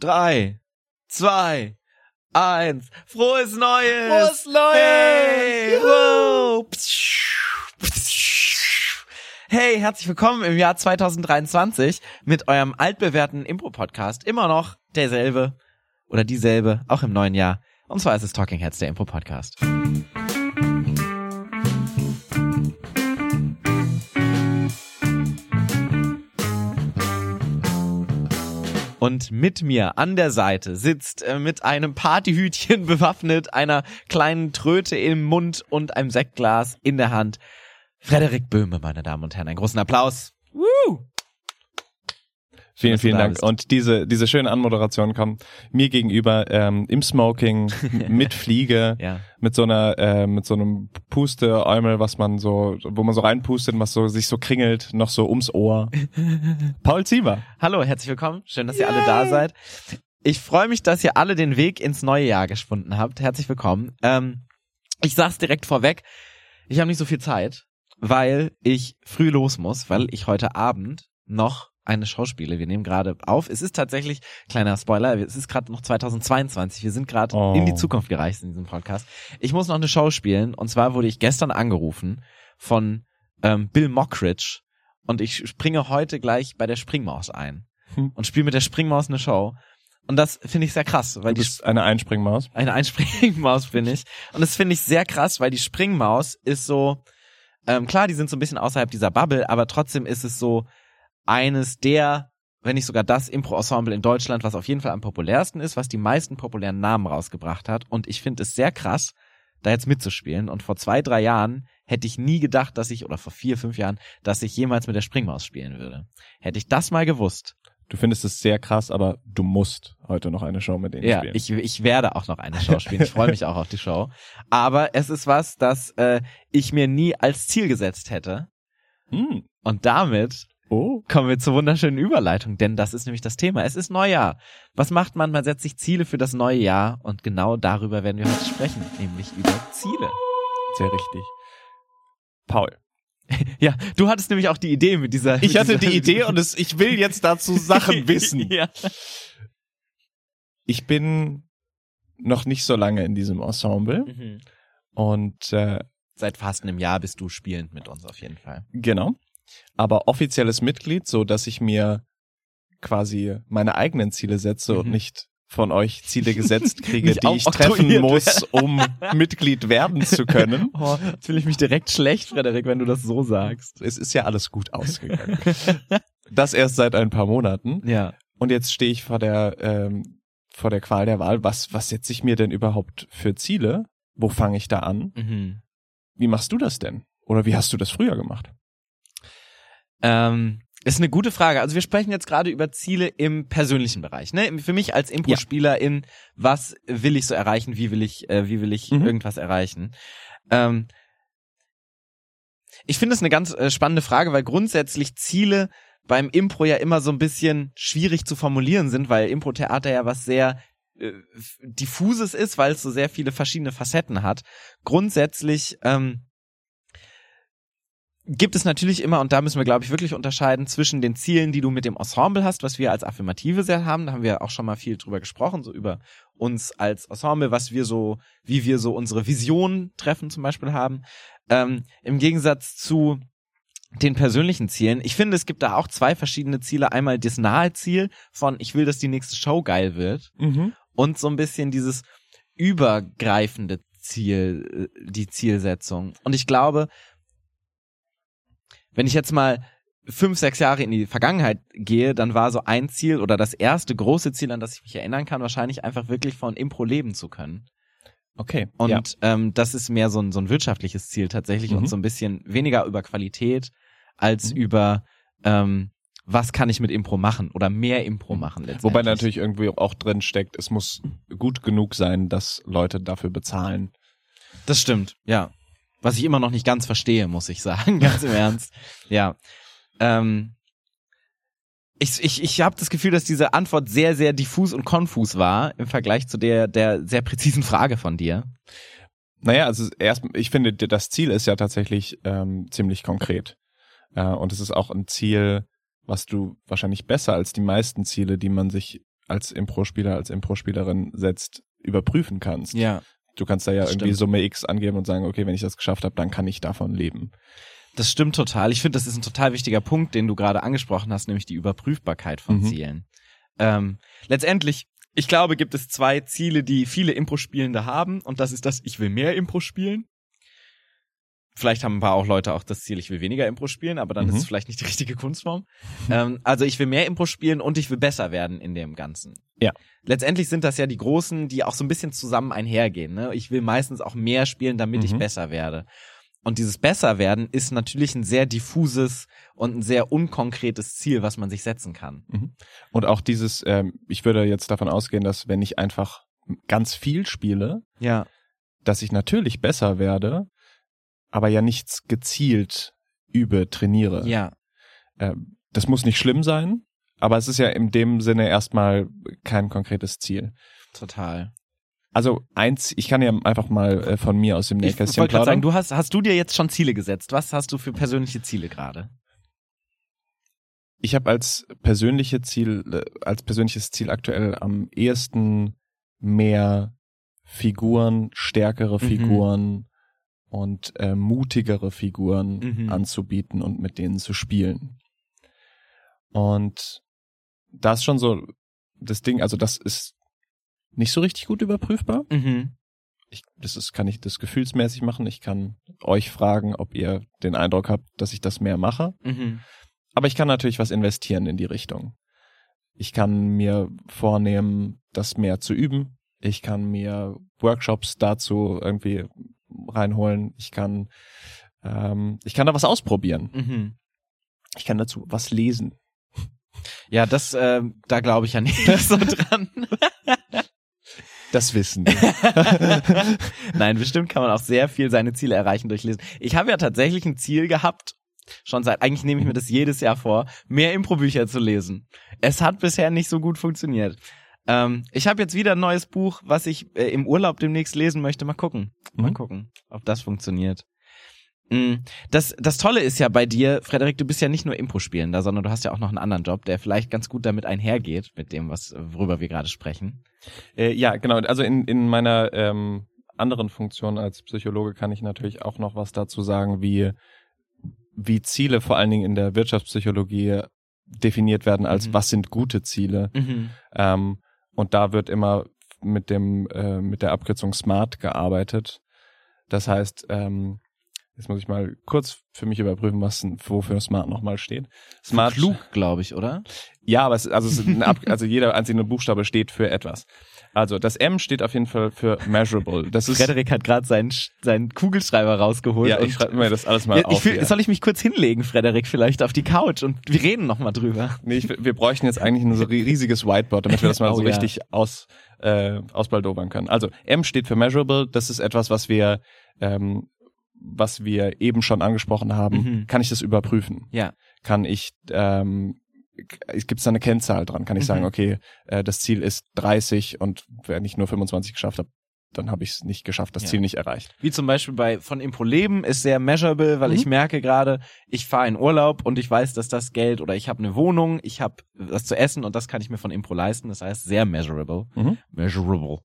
drei, zwei, eins. Frohes Neues! Frohes Neues! Hey! Juhu! Hey, herzlich willkommen im Jahr 2023 mit eurem altbewährten Impro-Podcast. Immer noch derselbe oder dieselbe, auch im neuen Jahr. Und zwar ist es Talking Heads, der Impro-Podcast. Und mit mir an der Seite sitzt äh, mit einem Partyhütchen bewaffnet, einer kleinen Tröte im Mund und einem Sektglas in der Hand. Frederik Böhme, meine Damen und Herren, einen großen Applaus. Woo! Vielen, vielen da Dank. Und diese, diese schöne Anmoderation kommt mir gegenüber ähm, im Smoking, mit Fliege, Ja. mit so einer, äh, mit so einem Pusteäumel, was man so, wo man so reinpustet, was so sich so kringelt, noch so ums Ohr. Paul Zieber. Hallo, herzlich willkommen. Schön, dass ihr alle da seid. Ich freue mich, dass ihr alle den Weg ins neue Jahr gefunden habt. Herzlich willkommen. Ähm, ich sag's direkt vorweg. Ich habe nicht so viel Zeit, weil ich früh los muss, weil ich heute Abend noch eine Show spiele. Wir nehmen gerade auf. Es ist tatsächlich, kleiner Spoiler, es ist gerade noch 2022. Wir sind gerade Oh. in die Zukunft gereist in diesem Podcast. Ich muss noch eine Show spielen und zwar wurde ich gestern angerufen von ähm, Bill Mockridge und ich springe heute gleich bei der Springmaus ein Hm. und spiele mit der Springmaus eine Show. Und das finde ich sehr krass, weil Du die bist eine Einspringmaus. eine Einspringmaus bin ich. Und das finde ich sehr krass, weil die Springmaus ist so, ähm, klar, die sind so ein bisschen außerhalb dieser Bubble, aber trotzdem ist es so eines der, wenn nicht sogar das Impro-Ensemble in Deutschland, was auf jeden Fall am populärsten ist, was die meisten populären Namen rausgebracht hat. Und ich finde es sehr krass, da jetzt mitzuspielen. Und vor zwei, drei Jahren hätte ich nie gedacht, dass ich, oder vor vier, fünf Jahren, dass ich jemals mit der Springmaus spielen würde. Hätte ich das mal gewusst, Du findest es sehr krass, aber du musst heute noch eine Show mit denen Ja, spielen. ich, ich werde auch noch eine Show spielen. Ich freue mich auch auf die Show. Aber es ist was, das äh, ich mir nie als Ziel gesetzt hätte. Hm. Und damit Oh. kommen wir zur wunderschönen Überleitung, denn das ist nämlich das Thema. Es ist Neujahr. Was macht man? Man setzt sich Ziele für das neue Jahr und genau darüber werden wir heute sprechen, nämlich über Ziele. Sehr richtig. Paul. Ja, du hattest nämlich auch die Idee mit dieser. Ich mit hatte dieser, die Idee und es, ich will jetzt dazu Sachen wissen. ja. Ich bin noch nicht so lange in diesem Ensemble Mhm. und äh, Seit fast einem Jahr bist du spielend mit uns auf jeden Fall. genau, aber offizielles Mitglied, so dass ich mir quasi meine eigenen Ziele setze und Mhm. nicht von euch Ziele gesetzt kriege, die ich treffen muss, um Mitglied werden zu können. Oh, jetzt fühle ich mich direkt schlecht, Frederik, wenn du das so sagst. Es ist ja alles gut ausgegangen. Das erst seit ein paar Monaten. Ja. Und jetzt stehe ich vor der ähm, vor der Qual der Wahl. Was was setze ich mir denn überhaupt für Ziele? Wo fange ich da an? Mhm. Wie machst du das denn? Oder wie hast du das früher gemacht? Ähm, ist eine gute Frage. Also wir sprechen jetzt gerade über Ziele im persönlichen Bereich. Ne? Für mich als Impro-Spieler in was will ich so erreichen, wie will ich, äh, wie will ich Mhm. irgendwas erreichen. Ähm, ich finde es eine ganz äh, spannende Frage, weil grundsätzlich Ziele beim Impro ja immer so ein bisschen schwierig zu formulieren sind, weil Impro-Theater ja was sehr äh, diffuses ist, weil es so sehr viele verschiedene Facetten hat. Grundsätzlich ähm, gibt es natürlich immer, und da müssen wir, glaube ich, wirklich unterscheiden zwischen den Zielen, die du mit dem Ensemble hast, was wir als Affirmative sehr haben, da haben wir auch schon mal viel drüber gesprochen, so über uns als Ensemble, was wir so, wie wir so unsere Vision treffen zum Beispiel haben, ähm, im Gegensatz zu den persönlichen Zielen. Ich finde, es gibt da auch zwei verschiedene Ziele. Einmal das nahe Ziel von, ich will, dass die nächste Show geil wird und so ein bisschen dieses übergreifende Ziel, äh, die Zielsetzung. Und ich glaube, wenn ich jetzt mal fünf, sechs Jahre in die Vergangenheit gehe, dann war so ein Ziel oder das erste große Ziel, an das ich mich erinnern kann, wahrscheinlich einfach wirklich von Impro leben zu können. Okay. Und ja. ähm, das ist mehr so ein, so ein wirtschaftliches Ziel tatsächlich Mhm. und so ein bisschen weniger über Qualität als Mhm. über ähm, was kann ich mit Impro machen oder mehr Impro Mhm. machen. Letztendlich. Wobei natürlich irgendwie auch drin steckt, es muss gut genug sein, dass Leute dafür bezahlen. Das stimmt, ja. Was ich immer noch nicht ganz verstehe, muss ich sagen, ganz im Ernst. Ja. Ähm, ich ich, ich habe das Gefühl, dass diese Antwort sehr, sehr diffus und konfus war im Vergleich zu der, der sehr präzisen Frage von dir. Naja, also erst, ich finde, das Ziel ist ja tatsächlich ähm, ziemlich konkret. Äh, und es ist auch ein Ziel, was du wahrscheinlich besser als die meisten Ziele, die man sich als Impro-Spieler, als Impro-Spielerin setzt, überprüfen kannst. Ja. Du kannst da ja Das irgendwie stimmt. Summe X angeben und sagen, okay, wenn ich das geschafft habe, dann kann ich davon leben. Das stimmt total. Ich finde, das ist ein total wichtiger Punkt, den du gerade angesprochen hast, nämlich die Überprüfbarkeit von Mhm. Zielen. Ähm, letztendlich, ich glaube, gibt es zwei Ziele, die viele Impro-Spielende haben, und das ist das, ich will mehr Impro spielen. Vielleicht haben ein paar auch Leute auch das Ziel, ich will weniger Impro spielen, aber dann Mhm. ist es vielleicht nicht die richtige Kunstform. ähm, also ich will mehr Impro spielen und ich will besser werden in dem Ganzen. Ja. Letztendlich sind das ja die großen, die auch so ein bisschen zusammen einhergehen. Ne? Ich will meistens auch mehr spielen, damit ich Mhm. besser werde. Und dieses Besserwerden ist natürlich ein sehr diffuses und ein sehr unkonkretes Ziel, was man sich setzen kann. Und auch dieses, ähm, ich würde jetzt davon ausgehen, dass wenn ich einfach ganz viel spiele, Ja. dass ich natürlich besser werde, aber ja nichts gezielt übe, trainiere. Ja. Ähm, das muss nicht schlimm sein, aber es ist ja in dem Sinne erstmal kein konkretes Ziel. Total. Also eins, ich kann ja einfach mal äh, von mir aus dem Nähkästchen gerade sagen, plaudern. du hast, hast du dir jetzt schon Ziele gesetzt? Was hast du für persönliche Ziele gerade? Ich habe als persönliche Ziel, äh, als persönliches Ziel aktuell am ehesten mehr Figuren, stärkere Mhm. Und äh, mutigere Figuren Mhm. anzubieten und mit denen zu spielen. Und das ist schon so das Ding, also das ist nicht so richtig gut überprüfbar. Mhm. Ich, das ist, kann ich das gefühlsmäßig machen. Ich kann euch fragen, ob ihr den Eindruck habt, dass ich das mehr mache. Mhm. Aber ich kann natürlich was investieren in die Richtung. Ich kann mir vornehmen, das mehr zu üben. Ich kann mir Workshops dazu irgendwie reinholen. Ich kann, ähm, ich kann da was ausprobieren. Mhm. Ich kann dazu was lesen. Ja, das, äh, da glaube ich ja nicht so dran. Das Wissen. Nein, bestimmt kann man auch sehr viel seine Ziele erreichen durch Lesen. Ich habe ja tatsächlich ein Ziel gehabt, schon seit, eigentlich nehme ich mir das jedes Jahr vor, mehr Improbücher zu lesen. Es hat bisher nicht so gut funktioniert. Ähm, ich habe jetzt wieder ein neues Buch, was ich äh, im Urlaub demnächst lesen möchte. Mal gucken. Mal Mhm. gucken, ob das funktioniert. Mm, Das, das Tolle ist ja bei dir, Frederik, du bist ja nicht nur Impro-Spielender, sondern du hast ja auch noch einen anderen Job, der vielleicht ganz gut damit einhergeht, mit dem, was, worüber wir gerade sprechen. Äh, ja, genau. Also in, in meiner ähm, anderen Funktion als Psychologe kann ich natürlich auch noch was dazu sagen, wie, wie Ziele vor allen Dingen in der Wirtschaftspsychologie definiert werden als Mhm. was sind gute Ziele. Mhm. Ähm, und da wird immer mit dem äh, mit der Abkürzung SMART gearbeitet. Das heißt, ähm, jetzt muss ich mal kurz für mich überprüfen, was wofür SMART nochmal steht. Smart Klug, glaube ich, oder? ja, aber es, also, es Ab also jeder einzelne Buchstabe steht für etwas. Also das M steht auf jeden Fall für measurable. Das ist Frederik hat gerade seinen, seinen Kugelschreiber rausgeholt. ja, ich schreibe mir das alles mal Ja, ich auf. will, hier. soll ich mich kurz hinlegen, Frederik, vielleicht auf die Couch und wir reden noch mal drüber. nee, ich, wir bräuchten jetzt eigentlich ein so ri- riesiges Whiteboard, damit wir das mal Oh, so ja. richtig aus äh, ausbaldowern können. Also M steht für measurable. Das ist etwas, was wir ähm, was wir eben schon angesprochen haben. Mhm. Kann ich das überprüfen? Ja. Kann ich ähm, gibt es da eine Kennzahl dran? Kann ich Mhm. sagen, okay, äh, das Ziel ist 30 und wenn ich nur 25 geschafft habe, dann habe ich es nicht geschafft, das Ja. Ziel nicht erreicht. Wie zum Beispiel bei von Impro Leben ist sehr measurable, weil Mhm. ich merke gerade, ich fahre in Urlaub und ich weiß, dass das Geld oder ich habe eine Wohnung, ich habe was zu essen und das kann ich mir von Impro leisten. Das heißt sehr measurable. Mhm. Measurable.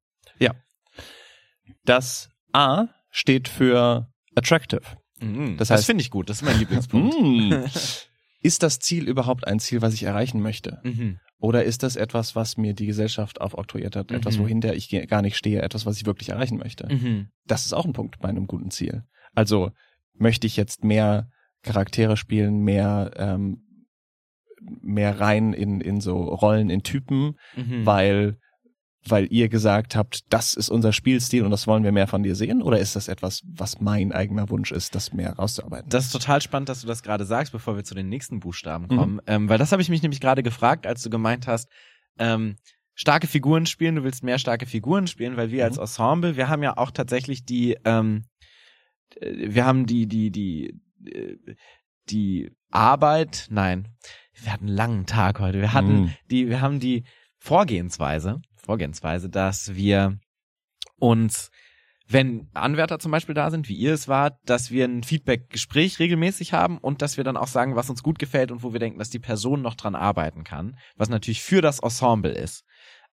Das A steht für attractive. Mhm. Das Das, heißt- finde ich gut. Das ist mein Lieblingspunkt. Ist das Ziel überhaupt ein Ziel, was ich erreichen möchte? Mhm. Oder ist das etwas, was mir die Gesellschaft aufoktroyiert hat? Etwas, Mhm. wohinter ich gar nicht stehe? Etwas, was ich wirklich erreichen möchte? Mhm. Das ist auch ein Punkt bei einem guten Ziel. Also möchte ich jetzt mehr Charaktere spielen, mehr ähm, mehr rein in in so Rollen, in Typen, Mhm. weil weil ihr gesagt habt, das ist unser Spielstil und das wollen wir mehr von dir sehen? Oder ist das etwas, was mein eigener Wunsch ist, das mehr rauszuarbeiten? Das ist total spannend, dass du das gerade sagst, bevor wir zu den nächsten Buchstaben Mhm. kommen. Ähm, weil das habe ich mich nämlich gerade gefragt, als du gemeint hast, ähm, starke Figuren spielen, du willst mehr starke Figuren spielen, weil wir Mhm. als Ensemble, wir haben ja auch tatsächlich die, ähm, äh, wir haben die, die, die, äh, die Arbeit, nein, wir hatten einen langen Tag heute. Wir hatten Mhm. die, wir haben die Vorgehensweise, Vorgehensweise, dass wir uns, wenn Anwärter zum Beispiel da sind, wie ihr es wart, dass wir ein Feedback-Gespräch regelmäßig haben und dass wir dann auch sagen, was uns gut gefällt und wo wir denken, dass die Person noch dran arbeiten kann, was natürlich für das Ensemble ist.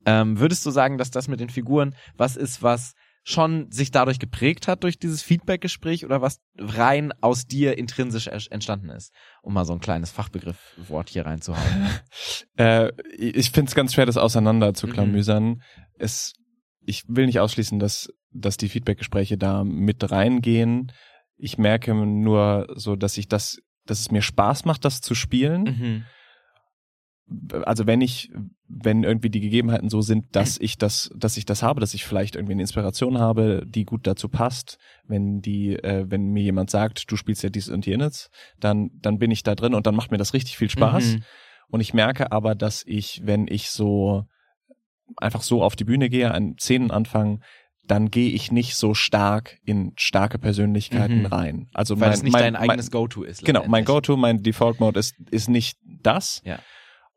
Ähm, würdest du sagen, dass das mit den Figuren was ist, was schon sich dadurch geprägt hat durch dieses Feedback-Gespräch oder was rein aus dir intrinsisch entstanden ist? Um mal so ein kleines Fachbegriffwort hier reinzuhauen. äh, ich finde es ganz schwer, das auseinander zu klamüsern. Mhm. Es, ich will nicht ausschließen, dass, dass die Feedback-Gespräche da mit reingehen. Ich merke nur so, dass ich das, dass es mir Spaß macht, das zu spielen. Mhm also wenn ich, wenn irgendwie die Gegebenheiten so sind, dass ich das, dass ich das habe, dass ich vielleicht irgendwie eine Inspiration habe, die gut dazu passt, wenn die, äh, wenn mir jemand sagt, du spielst ja dies und jenes, dann, dann bin ich da drin und dann macht mir das richtig viel Spaß. Mhm. Und ich merke aber, dass ich, wenn ich so einfach so auf die Bühne gehe, an Szenen anfange, dann gehe ich nicht so stark in starke Persönlichkeiten mhm. rein. Also Weil mein, es nicht mein, dein eigenes Go-To ist. Genau, mein Go-To, mein Default-Mode ist, ist nicht das. Ja.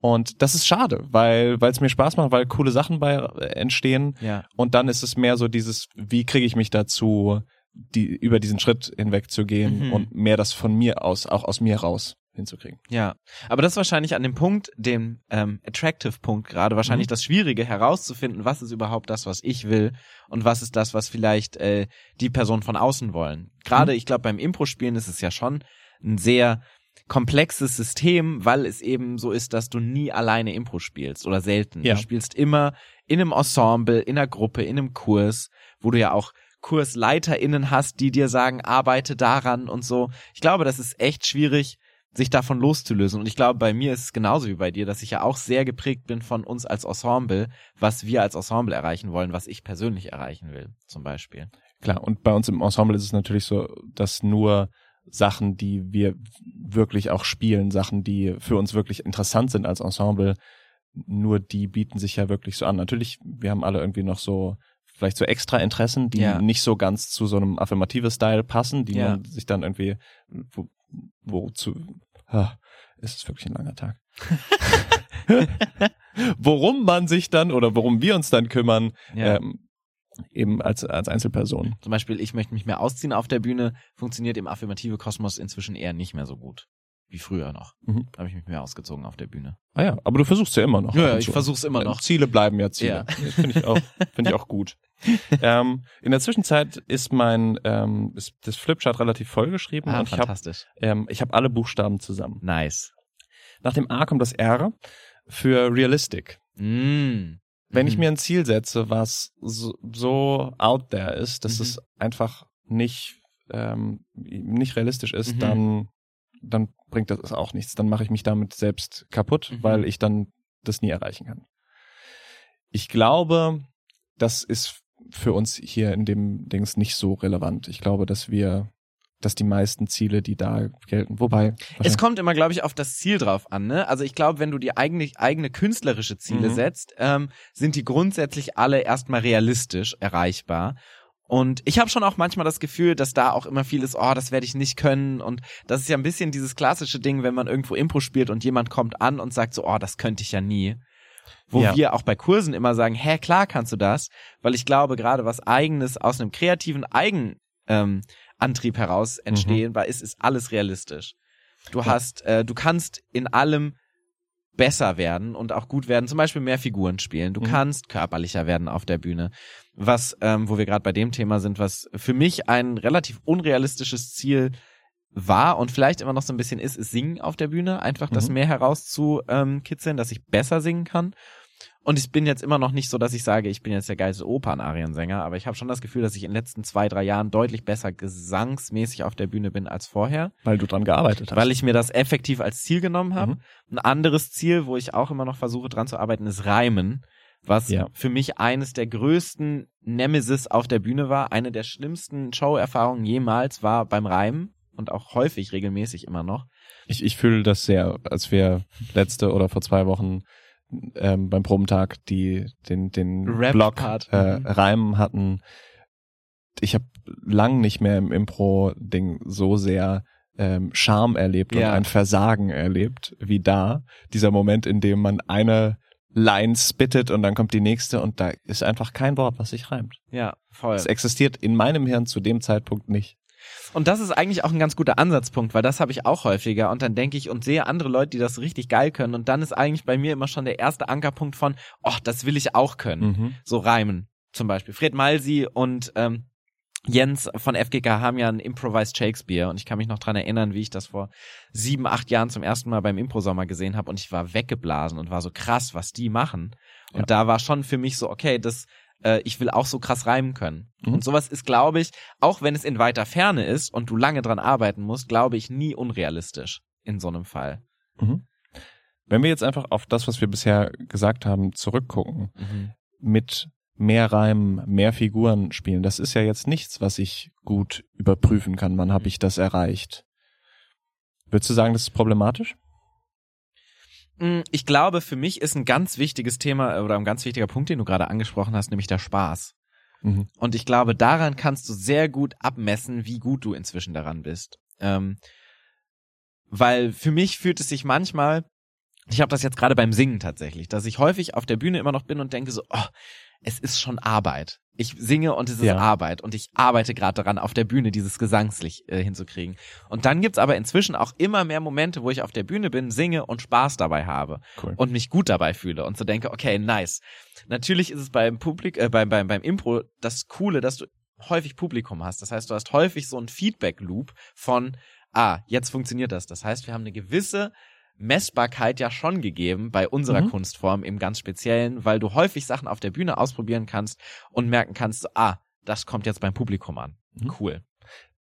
Und das ist schade, weil weil es mir Spaß macht, weil coole Sachen bei äh, entstehen. Ja. Und dann ist es mehr so dieses, wie kriege ich mich dazu, die über diesen Schritt hinweg zu gehen mhm. und mehr das von mir aus, auch aus mir raus hinzukriegen. Ja, aber das ist wahrscheinlich an dem Punkt, dem ähm, Attractive-Punkt gerade, wahrscheinlich mhm. das Schwierige herauszufinden, was ist überhaupt das, was ich will und was ist das, was vielleicht äh, die Person von außen wollen. Gerade, mhm. ich glaube, beim Impro-Spielen ist es ja schon ein sehr komplexes System, weil es eben so ist, dass du nie alleine Impro spielst oder selten. Ja. Du spielst immer in einem Ensemble, in einer Gruppe, in einem Kurs, wo du ja auch KursleiterInnen hast, die dir sagen, arbeite daran und so. Ich glaube, das ist echt schwierig, sich davon loszulösen. Und ich glaube, bei mir ist es genauso wie bei dir, dass ich ja auch sehr geprägt bin von uns als Ensemble, was wir als Ensemble erreichen wollen, was ich persönlich erreichen will, zum Beispiel. Klar, und bei uns im Ensemble ist es natürlich so, dass nur Sachen, die wir wirklich auch spielen, Sachen, die für uns wirklich interessant sind als Ensemble, nur die bieten sich ja wirklich so an. Natürlich, wir haben alle irgendwie noch so vielleicht so extra Interessen, die ja. nicht so ganz zu so einem affirmative Style passen, die ja. man sich dann irgendwie wo, wo zu ah, ist es wirklich ein langer Tag. worum man sich dann oder worum wir uns dann kümmern, ja. ähm, eben als, als Einzelperson. Zum Beispiel, ich möchte mich mehr ausziehen auf der Bühne, funktioniert im affirmative Kosmos inzwischen eher nicht mehr so gut. Wie früher noch. Mhm. Da habe ich mich mehr ausgezogen auf der Bühne. Ah ja, aber du versuchst ja immer noch. Ja, ich versuch's immer noch. Ziele bleiben ja Ziele. Ja. Finde ich auch, finde ich auch gut. ähm, in der Zwischenzeit ist mein ähm, ist das Flipchart relativ vollgeschrieben ah, und ich habe ähm, ich habe alle Buchstaben zusammen. Nice. Nach dem A kommt das R für realistic. Mm. Wenn mhm. ich mir ein Ziel setze, was so, so out there ist, dass mhm. es einfach nicht ähm, nicht realistisch ist, mhm. dann dann bringt das auch nichts. Dann mache ich mich damit selbst kaputt, mhm. weil ich dann das nie erreichen kann. Ich glaube, das ist für uns hier in dem Dings nicht so relevant. Ich glaube, dass wir dass die meisten Ziele, die da gelten. Wobei. Es kommt immer, glaube ich, auf das Ziel drauf an. Ne? Also ich glaube, wenn du die eigene, eigene künstlerische Ziele mhm. setzt, ähm, sind die grundsätzlich alle erstmal realistisch erreichbar. Und ich habe schon auch manchmal das Gefühl, dass da auch immer viel ist, oh, das werde ich nicht können. Und das ist ja ein bisschen dieses klassische Ding, wenn man irgendwo Impro spielt und jemand kommt an und sagt so, oh, das könnte ich ja nie. Wo ja. wir auch bei Kursen immer sagen, hä, klar kannst du das, weil ich glaube, gerade was eigenes aus einem kreativen Eigen ähm, Antrieb heraus entstehen, mhm. weil es ist alles realistisch. Du ja. hast, äh, du kannst in allem besser werden und auch gut werden, zum Beispiel mehr Figuren spielen. Du mhm. kannst körperlicher werden auf der Bühne. Was, ähm, wo wir gerade bei dem Thema sind, was für mich ein relativ unrealistisches Ziel war und vielleicht immer noch so ein bisschen ist, ist Singen auf der Bühne. Einfach das mhm. mehr herauszukitzeln, dass ich besser singen kann. Und ich bin jetzt immer noch nicht so, dass ich sage, ich bin jetzt der geilste Opernariensänger, aber ich habe schon das Gefühl, dass ich in den letzten zwei, drei Jahren deutlich besser gesangsmäßig auf der Bühne bin als vorher. Weil du dran gearbeitet hast. Weil ich mir das effektiv als Ziel genommen habe. Mhm. Ein anderes Ziel, wo ich auch immer noch versuche dran zu arbeiten, ist Reimen. Was ja. für mich eines der größten Nemesis auf der Bühne war. Eine der schlimmsten Show-Erfahrungen jemals war beim Reimen und auch häufig regelmäßig immer noch. Ich, ich fühle das sehr, als wir letzte oder vor zwei Wochen ähm, beim Probentag die den den Block äh, mhm. Reim hatten. Ich habe lang nicht mehr im Impro-Ding so sehr ähm, Charme erlebt ja. und ein Versagen erlebt wie da. Dieser Moment, in dem man eine Line spittet und dann kommt die nächste und da ist einfach kein Wort, was sich reimt. Ja, voll. Es existiert in meinem Hirn zu dem Zeitpunkt nicht. Und das ist eigentlich auch ein ganz guter Ansatzpunkt, weil das habe ich auch häufiger und dann denke ich und sehe andere Leute, die das richtig geil können und dann ist eigentlich bei mir immer schon der erste Ankerpunkt von, oh, das will ich auch können. Mhm. So reimen zum Beispiel. Fred Malsi und ähm, Jens von FGK haben ja ein Improvised Shakespeare und ich kann mich noch dran erinnern, wie ich das vor sieben, acht Jahren zum ersten Mal beim Impro-Sommer gesehen habe und ich war weggeblasen und war so krass, was die machen. Und Ja. da war schon für mich so, okay, das, äh, ich will auch so krass reimen können. Mhm. Und sowas ist, glaube ich, auch wenn es in weiter Ferne ist und du lange dran arbeiten musst, glaube ich, nie unrealistisch in so einem Fall. Mhm. Wenn wir jetzt einfach auf das, was wir bisher gesagt haben, zurückgucken, mit mehr Reimen, mehr Figuren spielen, das ist ja jetzt nichts, was ich gut überprüfen kann. Wann habe ich das erreicht? Würdest du sagen, das ist problematisch? Mm, Ich glaube, für mich ist ein ganz wichtiges Thema äh, oder ein ganz wichtiger Punkt, den du gerade angesprochen hast, nämlich der Spaß. Mhm. Und ich glaube, daran kannst du sehr gut abmessen, wie gut du inzwischen daran bist. Ähm, weil für mich fühlt es sich manchmal, ich habe das jetzt gerade beim Singen tatsächlich, dass ich häufig auf der Bühne immer noch bin und denke so, oh, es ist schon Arbeit. Ich singe und es ist Ja. Arbeit und ich arbeite gerade daran, auf der Bühne dieses gesangslich äh, hinzukriegen. Und dann gibt's aber inzwischen auch immer mehr Momente, wo ich auf der Bühne bin, singe und Spaß dabei habe Cool. und mich gut dabei fühle und so denke, okay, nice. Natürlich ist es beim Publik, äh, beim, beim, beim Impro das Coole, dass du häufig Publikum hast. Das heißt, du hast häufig so einen Feedback-Loop von, ah, jetzt funktioniert das. Das heißt, wir haben eine gewisse Messbarkeit ja schon gegeben bei unserer Mhm. Kunstform im ganz Speziellen, weil du häufig Sachen auf der Bühne ausprobieren kannst und merken kannst, ah, das kommt jetzt beim Publikum an. Mhm. Cool.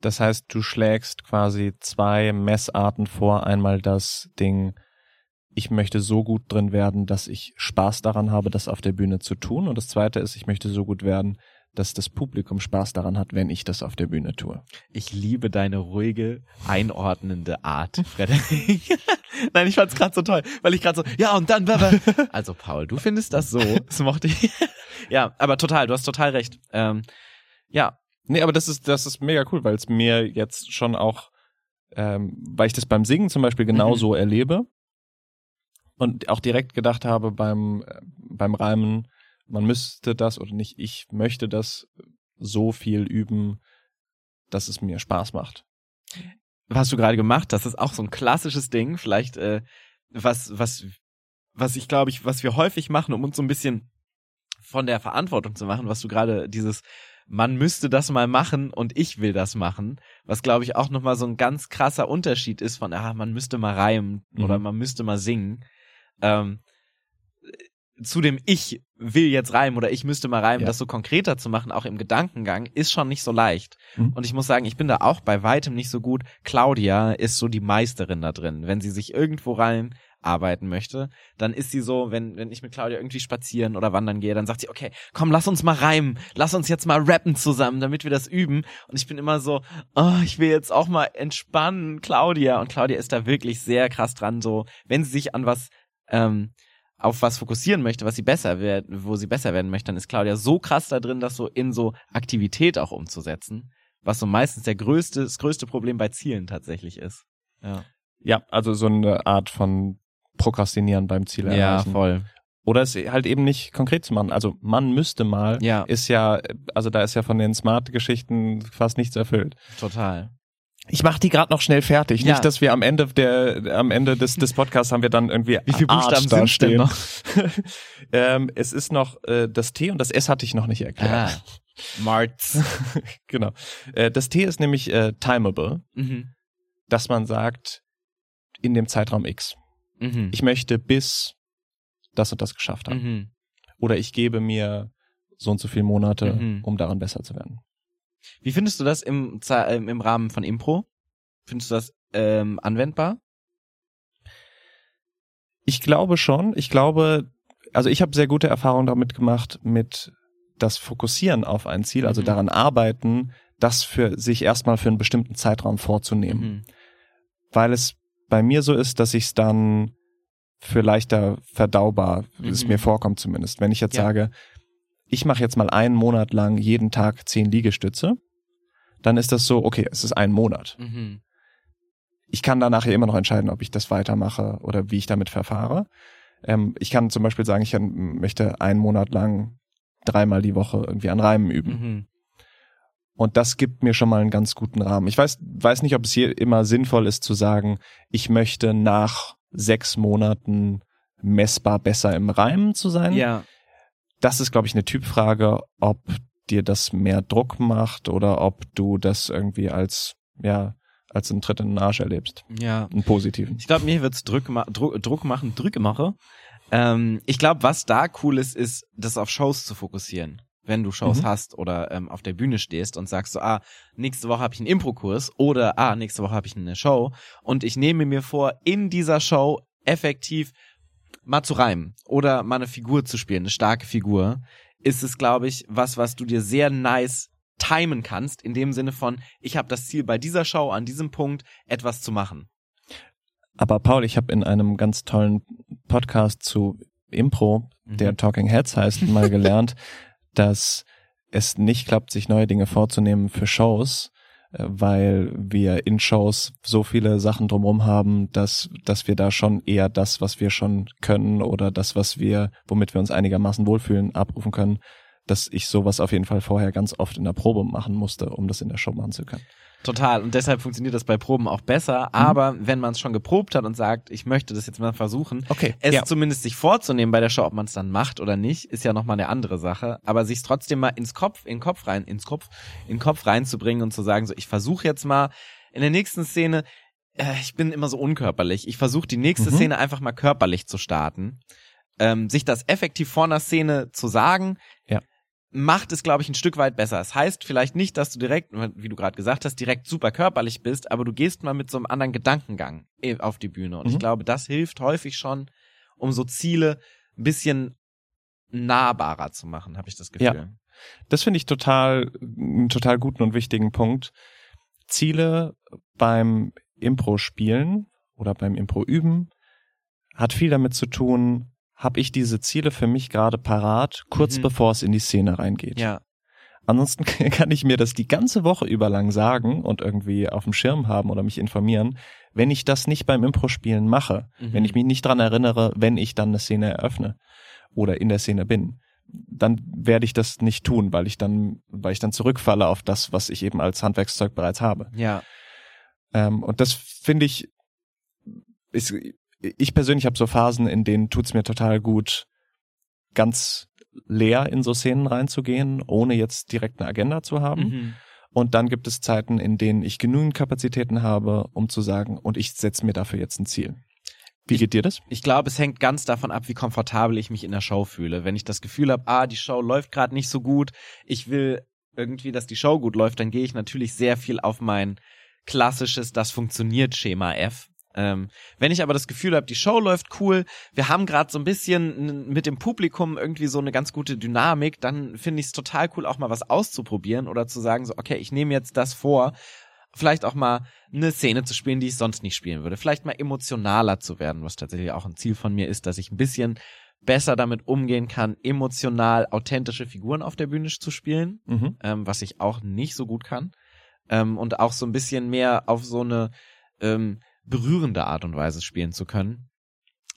Das heißt, du schlägst quasi zwei Messarten vor. Einmal das Ding, ich möchte so gut drin werden, dass ich Spaß daran habe, das auf der Bühne zu tun. Und das zweite ist, ich möchte so gut werden, dass das Publikum Spaß daran hat, wenn ich das auf der Bühne tue. Ich liebe deine ruhige, einordnende Art, Frederik. Nein, ich fand's gerade so toll, weil ich gerade so, ja und dann, also Paul, du findest das so, das mochte ich. ja, aber total, du hast total recht. Ähm, ja, Nee, aber das ist, das ist mega cool, weil es mir jetzt schon auch, ähm, weil ich das beim Singen zum Beispiel genauso erlebe und auch direkt gedacht habe beim, äh, beim Reimen, man müsste das oder nicht, ich möchte das so viel üben, dass es mir Spaß macht. was hast du gerade gemacht? Das ist auch so ein klassisches Ding, vielleicht äh, was was was ich glaube ich, was wir häufig machen, um uns so ein bisschen von der Verantwortung zu machen, was du gerade dieses man müsste das mal machen und ich will das machen, was glaube ich auch noch mal so ein ganz krasser Unterschied ist von ah, man müsste mal reimen Mhm. oder man müsste mal singen. Ähm, zu dem ich will jetzt reimen oder ich müsste mal reimen, Ja. das so konkreter zu machen, auch im Gedankengang, ist schon nicht so leicht. Mhm. Und ich muss sagen, ich bin da auch bei weitem nicht so gut. Claudia ist so die Meisterin da drin. Wenn sie sich irgendwo rein arbeiten möchte, dann ist sie so, wenn, wenn ich mit Claudia irgendwie spazieren oder wandern gehe, dann sagt sie, okay, komm, lass uns mal reimen, lass uns jetzt mal rappen zusammen, damit wir das üben. Und ich bin immer so, oh, ich will jetzt auch mal entspannen, Claudia. Und Claudia ist da wirklich sehr krass dran, so, wenn sie sich an was, ähm, auf was fokussieren möchte, was sie besser werden, wo sie besser werden möchte, dann ist Claudia so krass da drin, das so in so Aktivität auch umzusetzen, was so meistens der größte, das größte Problem bei Zielen tatsächlich ist. Ja, Ja, also so eine Art von Prokrastinieren beim Ziel ja erreichen. voll. Oder es halt eben nicht konkret zu machen. Also man müsste mal, Ja, ist ja, also da ist ja von den Smart-Geschichten fast nichts erfüllt. total. Ich mach die gerade noch schnell fertig. Ja. Nicht, dass wir am Ende der, am Ende des, des Podcasts haben wir dann irgendwie Wie viele Buchstaben denn stehen. noch? ähm, es ist noch äh, das T und das S hatte ich noch nicht erklärt. Ah, Marts. genau. Äh, das T ist nämlich äh, timable, mhm. dass man sagt, in dem Zeitraum X. Mhm. Ich möchte bis das und das geschafft haben. Mhm. Oder ich gebe mir so und so viele Monate, Mhm. um daran besser zu werden. Wie findest du das im, ähm, im Rahmen von Impro? Findest du das ähm, anwendbar? Ich glaube schon. Ich glaube, also ich habe sehr gute Erfahrungen damit gemacht, mit das Fokussieren auf ein Ziel, also Mhm. daran arbeiten, das für sich erstmal für einen bestimmten Zeitraum vorzunehmen. Mhm. Weil es bei mir so ist, dass ich es dann für leichter verdaubar, wie es Mhm. mir vorkommt zumindest. Wenn ich jetzt Ja. sage, ich mache jetzt mal einen Monat lang jeden Tag zehn Liegestütze, dann ist das so, okay, es ist ein Monat. Mhm. Ich kann danach ja immer noch entscheiden, ob ich das weitermache oder wie ich damit verfahre. Ähm, ich kann zum Beispiel sagen, ich möchte einen Monat lang dreimal die Woche irgendwie an Reimen üben. Mhm. Und das gibt mir schon mal einen ganz guten Rahmen. Ich weiß, weiß nicht, ob es hier immer sinnvoll ist zu sagen, ich möchte nach sechs Monaten messbar besser im Reimen zu sein. Ja. Das ist, glaube ich, eine Typfrage, ob dir das mehr Druck macht oder ob du das irgendwie als, ja, als einen Tritt in den Arsch erlebst. Ja. Einen positiven. Ich glaube, mir wird's Druck, Druck, Druck machen, Drücke mache. Ähm, ich glaube, was da cool ist, ist, das auf Shows zu fokussieren. Wenn du Shows Mhm. hast oder ähm, auf der Bühne stehst und sagst so, ah, nächste Woche habe ich einen Impro-Kurs oder ah, nächste Woche habe ich eine Show und ich nehme mir vor, in dieser Show effektiv mal zu reimen oder mal eine Figur zu spielen, eine starke Figur, ist es, glaube ich, was, was du dir sehr nice timen kannst, in dem Sinne von, ich habe das Ziel bei dieser Show an diesem Punkt etwas zu machen. Aber Paul, ich habe in einem ganz tollen Podcast zu Impro, der Mhm. Talking Heads heißt, mal gelernt, dass es nicht klappt, sich neue Dinge vorzunehmen für Shows, weil wir in Shows so viele Sachen drumherum haben, dass, dass wir da schon eher das, was wir schon können oder das, was wir, womit wir uns einigermaßen wohlfühlen, abrufen können, dass ich sowas auf jeden Fall vorher ganz oft in der Probe machen musste, um das in der Show machen zu können. Total. Und deshalb funktioniert das bei Proben auch besser. Mhm. Aber wenn man es schon geprobt hat und sagt, ich möchte das jetzt mal versuchen, Okay. es ja. zumindest sich vorzunehmen bei der Show, ob man es dann macht oder nicht, ist ja nochmal eine andere Sache. Aber sich trotzdem mal ins Kopf, in den Kopf rein, ins Kopf, in den Kopf reinzubringen und zu sagen, so, ich versuche jetzt mal in der nächsten Szene, äh, ich bin immer so unkörperlich, ich versuche die nächste Mhm. Szene einfach mal körperlich zu starten. Ähm, sich das effektiv vor einer Szene zu sagen, Ja. Macht es, glaube ich, ein Stück weit besser. Es heißt vielleicht nicht, dass du direkt, wie du gerade gesagt hast, direkt super körperlich bist, aber du gehst mal mit so einem anderen Gedankengang eh auf die Bühne. Und ich Mhm. glaube, das hilft häufig schon, um so Ziele ein bisschen nahbarer zu machen, habe ich das Gefühl. Das finde ich total, einen total guten und wichtigen Punkt. Ziele beim Impro-Spielen oder beim Impro-Üben hat viel damit zu tun, habe ich diese Ziele für mich gerade parat, kurz Mhm. bevor es in die Szene reingeht. Ja, Ansonsten kann ich mir das die ganze Woche über lang sagen und irgendwie auf dem Schirm haben oder mich informieren, wenn ich das nicht beim Impro-Spielen mache, Mhm. wenn ich mich nicht dran erinnere, wenn ich dann eine Szene eröffne oder in der Szene bin, dann werde ich das nicht tun, weil ich dann, weil ich dann zurückfalle auf das, was ich eben als Handwerkszeug bereits habe. ja, Ähm, und das finde ich, ist, ich persönlich habe so Phasen, in denen tut's mir total gut, ganz leer in so Szenen reinzugehen, ohne jetzt direkt eine Agenda zu haben. mhm. Und dann gibt es Zeiten, in denen ich genügend Kapazitäten habe, um zu sagen, und ich setze mir dafür jetzt ein Ziel. Wie Ich- geht dir das? Ich glaube, es hängt ganz davon ab, wie komfortabel ich mich in der Show fühle. Wenn ich das Gefühl habe, ah, die Show läuft gerade nicht so gut, ich will irgendwie, dass die Show gut läuft, dann gehe ich natürlich sehr viel auf mein klassisches, das funktioniert Schema F. Ähm, wenn ich aber das Gefühl habe, die Show läuft cool, wir haben gerade so ein bisschen mit dem Publikum irgendwie so eine ganz gute Dynamik, dann finde ich es total cool, auch mal was auszuprobieren oder zu sagen, so, okay, ich nehme jetzt das vor, vielleicht auch mal eine Szene zu spielen, die ich sonst nicht spielen würde. Vielleicht mal emotionaler zu werden, was tatsächlich auch ein Ziel von mir ist, dass ich ein bisschen besser damit umgehen kann, emotional authentische Figuren auf der Bühne zu spielen, Mhm. ähm, was ich auch nicht so gut kann. Ähm, und auch so ein bisschen mehr auf so eine ähm, berührende Art und Weise spielen zu können.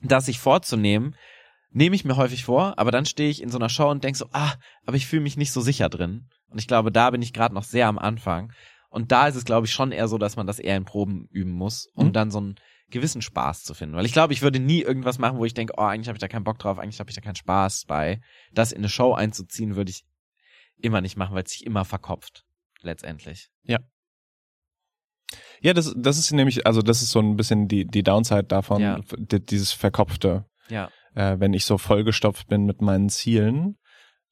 Das sich vorzunehmen, nehme ich mir häufig vor, aber dann stehe ich in so einer Show und denke so, ah, aber ich fühle mich nicht so sicher drin. Und ich glaube, da bin ich gerade noch sehr am Anfang. Und da ist es, glaube ich, schon eher so, dass man das eher in Proben üben muss, um Mhm. dann so einen gewissen Spaß zu finden. Weil ich glaube, ich würde nie irgendwas machen, wo ich denke, oh, eigentlich habe ich da keinen Bock drauf, eigentlich habe ich da keinen Spaß bei. Das in eine Show einzuziehen, würde ich immer nicht machen, weil es sich immer verkopft. Letztendlich. Ja, das, das ist nämlich, also das ist so ein bisschen die, die Downside davon, Ja. dieses Verkopfte. Ja. Äh, wenn ich so vollgestopft bin mit meinen Zielen,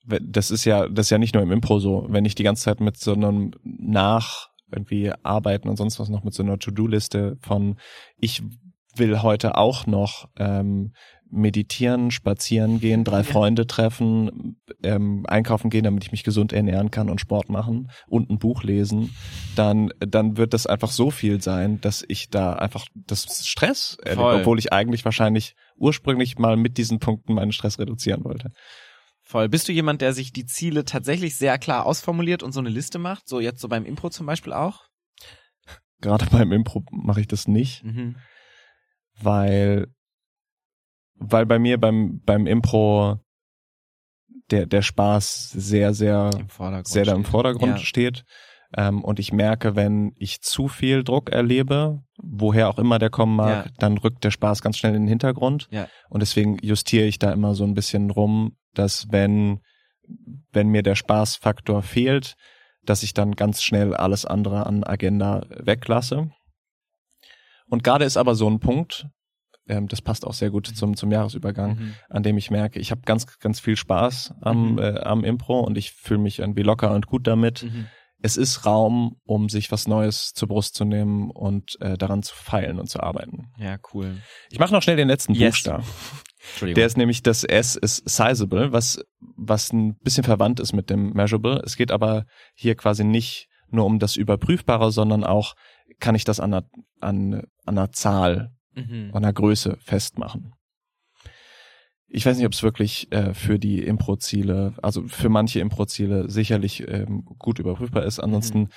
das ist ja, das ist ja nicht nur im Impro so, wenn ich die ganze Zeit mit so einem Nach irgendwie arbeiten und sonst was noch mit so einer To-Do-Liste von ich will heute auch noch ähm, meditieren, spazieren gehen, drei Freunde treffen, ähm, einkaufen gehen, damit ich mich gesund ernähren kann und Sport machen und ein Buch lesen, dann, dann wird das einfach so viel sein, dass ich da einfach das Stress erlebe, obwohl ich eigentlich wahrscheinlich ursprünglich mal mit diesen Punkten meinen Stress reduzieren wollte. Voll. Bist du jemand, der sich die Ziele tatsächlich sehr klar ausformuliert und so eine Liste macht? So jetzt so beim Impro zum Beispiel auch? Gerade beim Impro mache ich das nicht, Mhm. weil weil bei mir beim beim Impro der der Spaß sehr sehr Im Vordergrund. sehr da im steht. Vordergrund Ja. steht. Ähm, und ich merke, wenn ich zu viel Druck erlebe, woher auch immer der kommen mag, Ja. dann rückt der Spaß ganz schnell in den Hintergrund. Ja. Und deswegen justiere ich da immer so ein bisschen rum, dass wenn, wenn mir der Spaßfaktor fehlt, dass ich dann ganz schnell alles andere an Agenda weglasse. Und gerade ist aber so ein Punkt, ähm, das passt auch sehr gut zum, zum Jahresübergang, Mhm. an dem ich merke, ich habe ganz, ganz viel Spaß am, Mhm. äh, am Impro und ich fühle mich irgendwie locker und gut damit. Mhm. Es ist Raum, um sich was Neues zur Brust zu nehmen und äh, daran zu feilen und zu arbeiten. Ja, cool. Ich mache noch schnell den letzten Yes. Buchstaben. Entschuldigung. Der ist nämlich, das S ist sizable, was, was ein bisschen verwandt ist mit dem measurable. Es geht aber hier quasi nicht nur um das Überprüfbare, sondern auch, kann ich das an einer, an, an einer Zahl mhm. an einer Größe festmachen. Ich weiß nicht, ob es wirklich äh, für die Impro-Ziele, also für manche Impro-Ziele sicherlich ähm, gut überprüfbar ist. Ansonsten,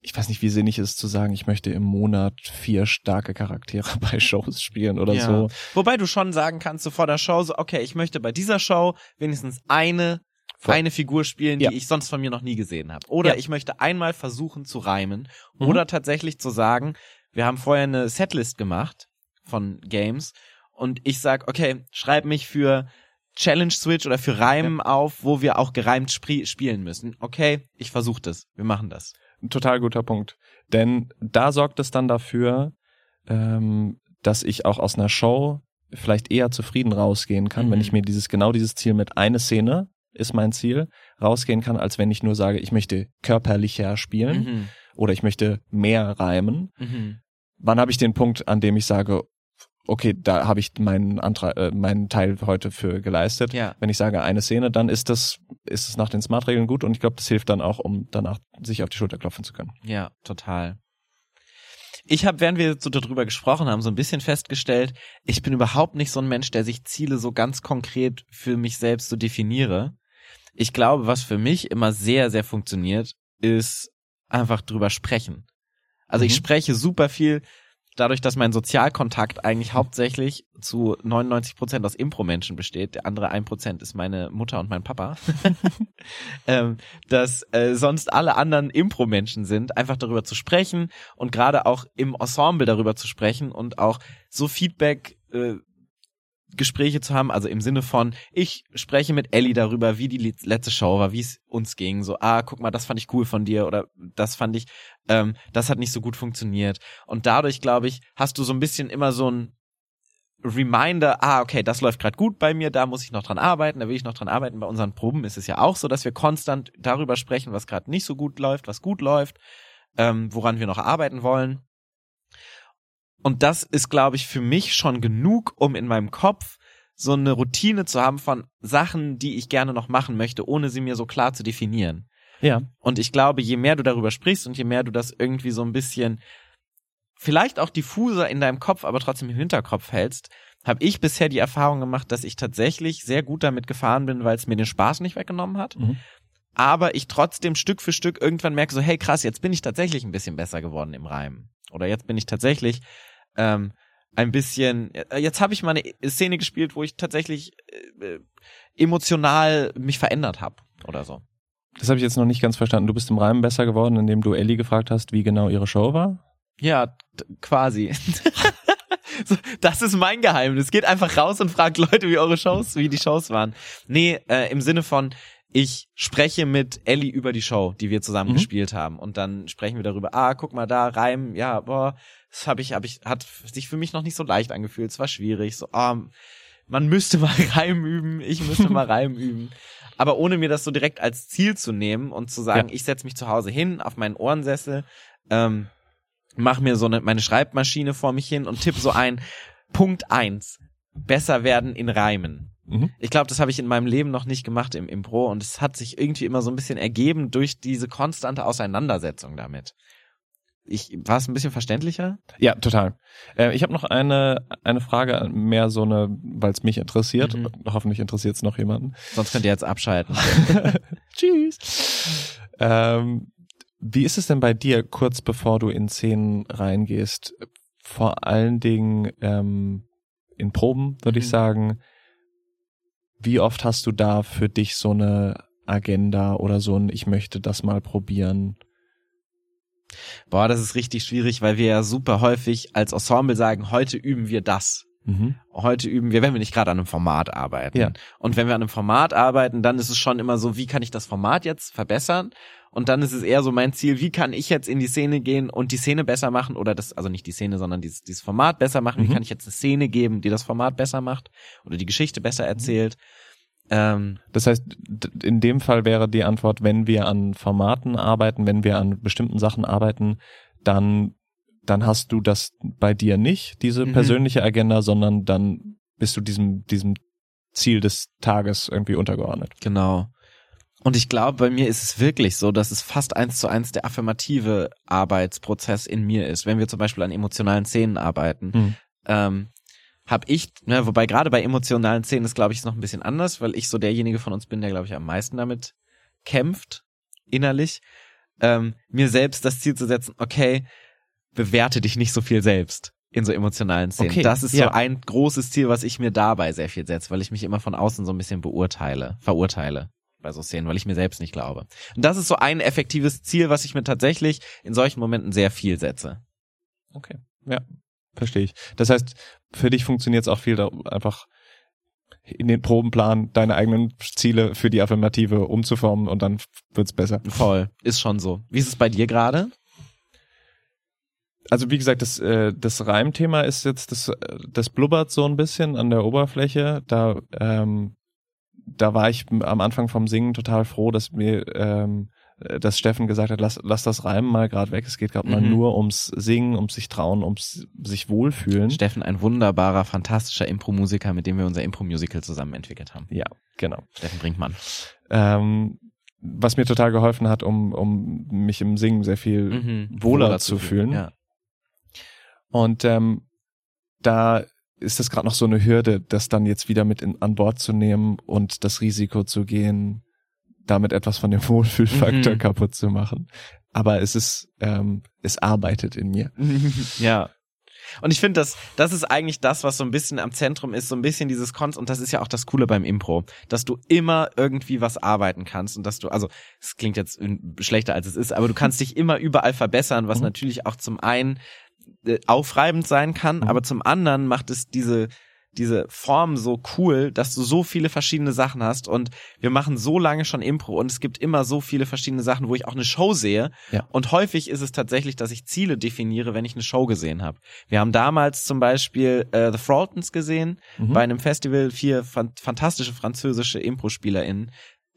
ich weiß nicht, wie sinnig es ist zu sagen, ich möchte im Monat vier starke Charaktere bei Shows spielen oder Ja. so. Wobei du schon sagen kannst, so vor der Show, so, okay, ich möchte bei dieser Show wenigstens eine, Voll. eine Figur spielen, Ja. die ich sonst von mir noch nie gesehen habe. Oder Ja. ich möchte einmal versuchen zu reimen. Mhm. Oder tatsächlich zu sagen, wir haben vorher eine Setlist gemacht von Games und ich sag, okay, schreib mich für Challenge Switch oder für Reimen auf, wo wir auch gereimt spri- spielen müssen. Okay, ich versuche das. Wir machen das. Ein total guter Punkt. Denn da sorgt es dann dafür, ähm, dass ich auch aus einer Show vielleicht eher zufrieden rausgehen kann, Mhm. wenn ich mir dieses genau dieses Ziel mit eine Szene ist mein Ziel rausgehen kann, als wenn ich nur sage, ich möchte körperlicher spielen Mhm. oder ich möchte mehr reimen. Mhm. Wann habe ich den Punkt, an dem ich sage, okay, da habe ich meinen Antrag, äh, meinen Teil heute für geleistet. Ja. Wenn ich sage eine Szene, dann ist das ist es nach den Smart-Regeln gut und ich glaube, das hilft dann auch, um danach sich auf die Schulter klopfen zu können. Ja, total. Ich habe, während wir so darüber gesprochen haben, so ein bisschen festgestellt, ich bin überhaupt nicht so ein Mensch, der sich Ziele so ganz konkret für mich selbst so definiere. Ich glaube, was für mich immer sehr, sehr funktioniert, ist einfach drüber sprechen. Also ich Mhm. spreche super viel dadurch, dass mein Sozialkontakt eigentlich hauptsächlich zu 99 Prozent aus Impro-Menschen besteht. Der andere 1 Prozent ist meine Mutter und mein Papa. ähm, dass äh, sonst alle anderen Impro-Menschen sind, einfach darüber zu sprechen und gerade auch im Ensemble darüber zu sprechen und auch so Feedback äh, Gespräche zu haben, also im Sinne von, ich spreche mit Ellie darüber, wie die le- letzte Show war, wie es uns ging, so, ah, guck mal, das fand ich cool von dir oder das fand ich, ähm, das hat nicht so gut funktioniert. Und dadurch, glaube ich, hast du so ein bisschen immer so ein Reminder, ah, okay, das läuft gerade gut bei mir, da muss ich noch dran arbeiten, da will ich noch dran arbeiten. Bei unseren Proben ist es ja auch so, dass wir konstant darüber sprechen, was gerade nicht so gut läuft, was gut läuft, ähm, woran wir noch arbeiten wollen. Und das ist, glaube ich, für mich schon genug, um in meinem Kopf so eine Routine zu haben von Sachen, die ich gerne noch machen möchte, ohne sie mir so klar zu definieren. Ja. Und ich glaube, je mehr du darüber sprichst und je mehr du das irgendwie so ein bisschen vielleicht auch diffuser in deinem Kopf, aber trotzdem im Hinterkopf hältst, habe ich bisher die Erfahrung gemacht, dass ich tatsächlich sehr gut damit gefahren bin, weil es mir den Spaß nicht weggenommen hat. Mhm. Aber ich trotzdem Stück für Stück irgendwann merke so, hey krass, jetzt bin ich tatsächlich ein bisschen besser geworden im Reimen. Oder jetzt bin ich tatsächlich ähm, ein bisschen, äh, jetzt habe ich mal eine Szene gespielt, wo ich tatsächlich äh, äh, emotional mich verändert habe oder so. Das habe ich jetzt noch nicht ganz verstanden. Du bist im Reimen besser geworden, indem du Ellie gefragt hast, wie genau ihre Show war? Ja, quasi. so, das ist mein Geheimnis. Geht einfach raus und fragt Leute, wie eure Shows, wie die Shows waren. Nee, äh, im Sinne von, ich spreche mit Ellie über die Show, die wir zusammen Mhm. gespielt haben. Und dann sprechen wir darüber, ah, guck mal da, Reim, ja, boah, das habe ich, hab ich, hat sich für mich noch nicht so leicht angefühlt, es war schwierig, so, ah, man müsste mal Reim üben, ich müsste mal Reim üben. Aber ohne mir das so direkt als Ziel zu nehmen und zu sagen, Ja. ich setze mich zu Hause hin auf meinen Ohrensessel, ähm, mach mir so eine, meine Schreibmaschine vor mich hin und tipp so ein Punkt eins besser werden in Reimen. Mhm. Ich glaube, das habe ich in meinem Leben noch nicht gemacht im Impro und es hat sich irgendwie immer so ein bisschen ergeben durch diese konstante Auseinandersetzung damit. Ich war es ein bisschen verständlicher? Ja, total. Äh, ich habe noch eine eine Frage, mehr so eine, weil es mich interessiert. Mhm. Hoffentlich interessiert es noch jemanden. Sonst könnt ihr jetzt abschalten. Tschüss. Ähm, wie ist es denn bei dir, kurz bevor du in Szenen reingehst? Vor allen Dingen ähm, in Proben, würde ich Mhm. sagen. Wie oft hast du da für dich so eine Agenda oder so ein Ich möchte das mal probieren? Boah, das ist richtig schwierig, weil wir ja super häufig als Ensemble sagen, heute üben wir das. Mhm. Heute üben wir, wenn wir nicht gerade an einem Format arbeiten. Ja. Und wenn wir an einem Format arbeiten, dann ist es schon immer so, wie kann ich das Format jetzt verbessern? Und dann ist es eher so mein Ziel, wie kann ich jetzt in die Szene gehen und die Szene besser machen oder das, also nicht die Szene, sondern dieses, dieses Format besser machen. Mhm. Wie kann ich jetzt eine Szene geben, die das Format besser macht oder die Geschichte besser erzählt? Ähm, Das heißt, in dem Fall wäre die Antwort, wenn wir an Formaten arbeiten, wenn wir an bestimmten Sachen arbeiten, dann, dann hast du das bei dir nicht, diese Mhm. persönliche Agenda, sondern dann bist du diesem, diesem Ziel des Tages irgendwie untergeordnet. Genau. Und ich glaube, bei mir ist es wirklich so, dass es fast eins zu eins der affirmative Arbeitsprozess in mir ist. Wenn wir zum Beispiel an emotionalen Szenen arbeiten, Hm. ähm, habe ich, ne, wobei gerade bei emotionalen Szenen ist, glaube ich, ist noch ein bisschen anders, weil ich so derjenige von uns bin, der, glaube ich, am meisten damit kämpft, innerlich, ähm, mir selbst das Ziel zu setzen, okay, bewerte dich nicht so viel selbst in so emotionalen Szenen. Okay, das ist ja. so ein großes Ziel, was ich mir dabei sehr viel setze, weil ich mich immer von außen so ein bisschen beurteile, verurteile bei so Szenen, weil ich mir selbst nicht glaube. Und das ist so ein effektives Ziel, was ich mir tatsächlich in solchen Momenten sehr viel setze. Okay. Ja, verstehe ich. Das heißt, für dich funktioniert es auch viel da einfach in den Probenplan deine eigenen Ziele für die Affirmative umzuformen und dann wird's besser. Voll, ist schon so. Wie ist es bei dir gerade? Also wie gesagt, das, äh, das Reimthema ist jetzt, das, das blubbert so ein bisschen an der Oberfläche. Da, ähm, da war ich am Anfang vom Singen total froh, dass mir, ähm, äh, dass Steffen gesagt hat, lass, lass das Reimen mal gerade weg. Es geht gerade mal Mhm. nur ums Singen, ums sich trauen, ums sich wohlfühlen. Steffen, ein wunderbarer, fantastischer Impro-Musiker, mit dem wir unser Impro-Musical zusammen entwickelt haben. Ja, genau. Steffen Brinkmann. Ähm, was mir total geholfen hat, um, um mich im Singen sehr viel Mhm. wohler zu fühlen. Ja. Und ähm, da ist das gerade noch so eine Hürde, das dann jetzt wieder mit in, an Bord zu nehmen und das Risiko zu gehen, damit etwas von dem Wohlfühlfaktor Mhm. kaputt zu machen. Aber es ist, ähm, es arbeitet in mir. ja. Und ich finde, das, das ist eigentlich das, was so ein bisschen am Zentrum ist, so ein bisschen dieses Konz, und das ist ja auch das Coole beim Impro, dass du immer irgendwie was arbeiten kannst und dass du, also, es klingt jetzt schlechter als es ist, aber du kannst dich immer überall verbessern, was Mhm. natürlich auch zum einen äh, aufreibend sein kann, Mhm. aber zum anderen macht es diese, diese Form so cool, dass du so viele verschiedene Sachen hast und wir machen so lange schon Impro und es gibt immer so viele verschiedene Sachen, wo ich auch eine Show sehe Ja. und häufig ist es tatsächlich, dass ich Ziele definiere, wenn ich eine Show gesehen habe. Wir haben damals zum Beispiel äh, The Froltons gesehen, Mhm. bei einem Festival vier fan fantastische französische Impro-SpielerInnen,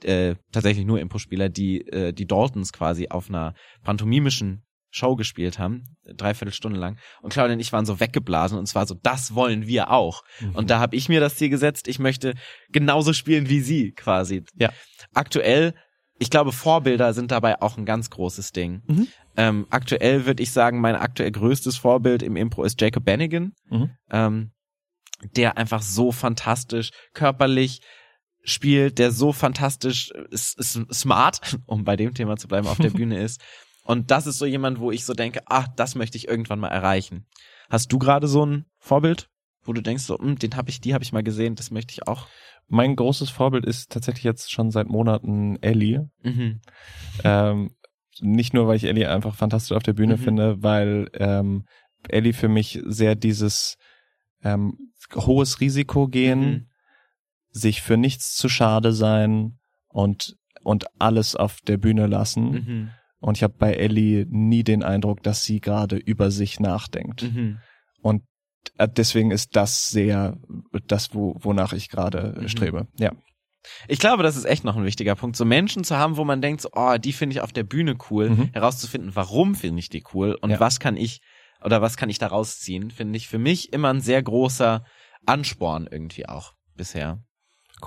äh, tatsächlich nur Impro-Spieler, die äh, die Daltons quasi auf einer pantomimischen Show gespielt haben, dreiviertel Stunde lang. Und Claudia und ich waren so weggeblasen und zwar so, das wollen wir auch. Mhm. Und da habe ich mir das Ziel gesetzt, ich möchte genauso spielen wie sie quasi. Ja. Aktuell, ich glaube, Vorbilder sind dabei auch ein ganz großes Ding. Mhm. Ähm, aktuell würde ich sagen, mein aktuell größtes Vorbild im Impro ist Jacob Bennigan, Mhm. ähm, der einfach so fantastisch körperlich spielt, der so fantastisch smart, um bei dem Thema zu bleiben, auf der Bühne ist. Und das ist so jemand, wo ich so denke, ah, das möchte ich irgendwann mal erreichen. Hast du gerade so ein Vorbild, wo du denkst, so, hm, den habe ich, die habe ich mal gesehen, das möchte ich auch. Mein großes Vorbild ist tatsächlich jetzt schon seit Monaten Ellie. Mhm. Ähm, nicht nur, weil ich Ellie einfach fantastisch auf der Bühne Mhm. finde, weil ähm, Ellie für mich sehr dieses ähm, hohes Risiko gehen, Mhm. sich für nichts zu schade sein und und alles auf der Bühne lassen. Und ich habe bei Ellie nie den Eindruck, dass sie gerade über sich nachdenkt. Mhm. Und äh, deswegen ist das sehr das, wo, wonach ich gerade Mhm. strebe. Ja. Ich glaube, das ist echt noch ein wichtiger Punkt, so Menschen zu haben, wo man denkt, so, oh, die finde ich auf der Bühne cool, Mhm. herauszufinden, warum finde ich die cool und Ja. was kann ich oder was kann ich daraus ziehen, finde ich für mich immer ein sehr großer Ansporn irgendwie auch bisher.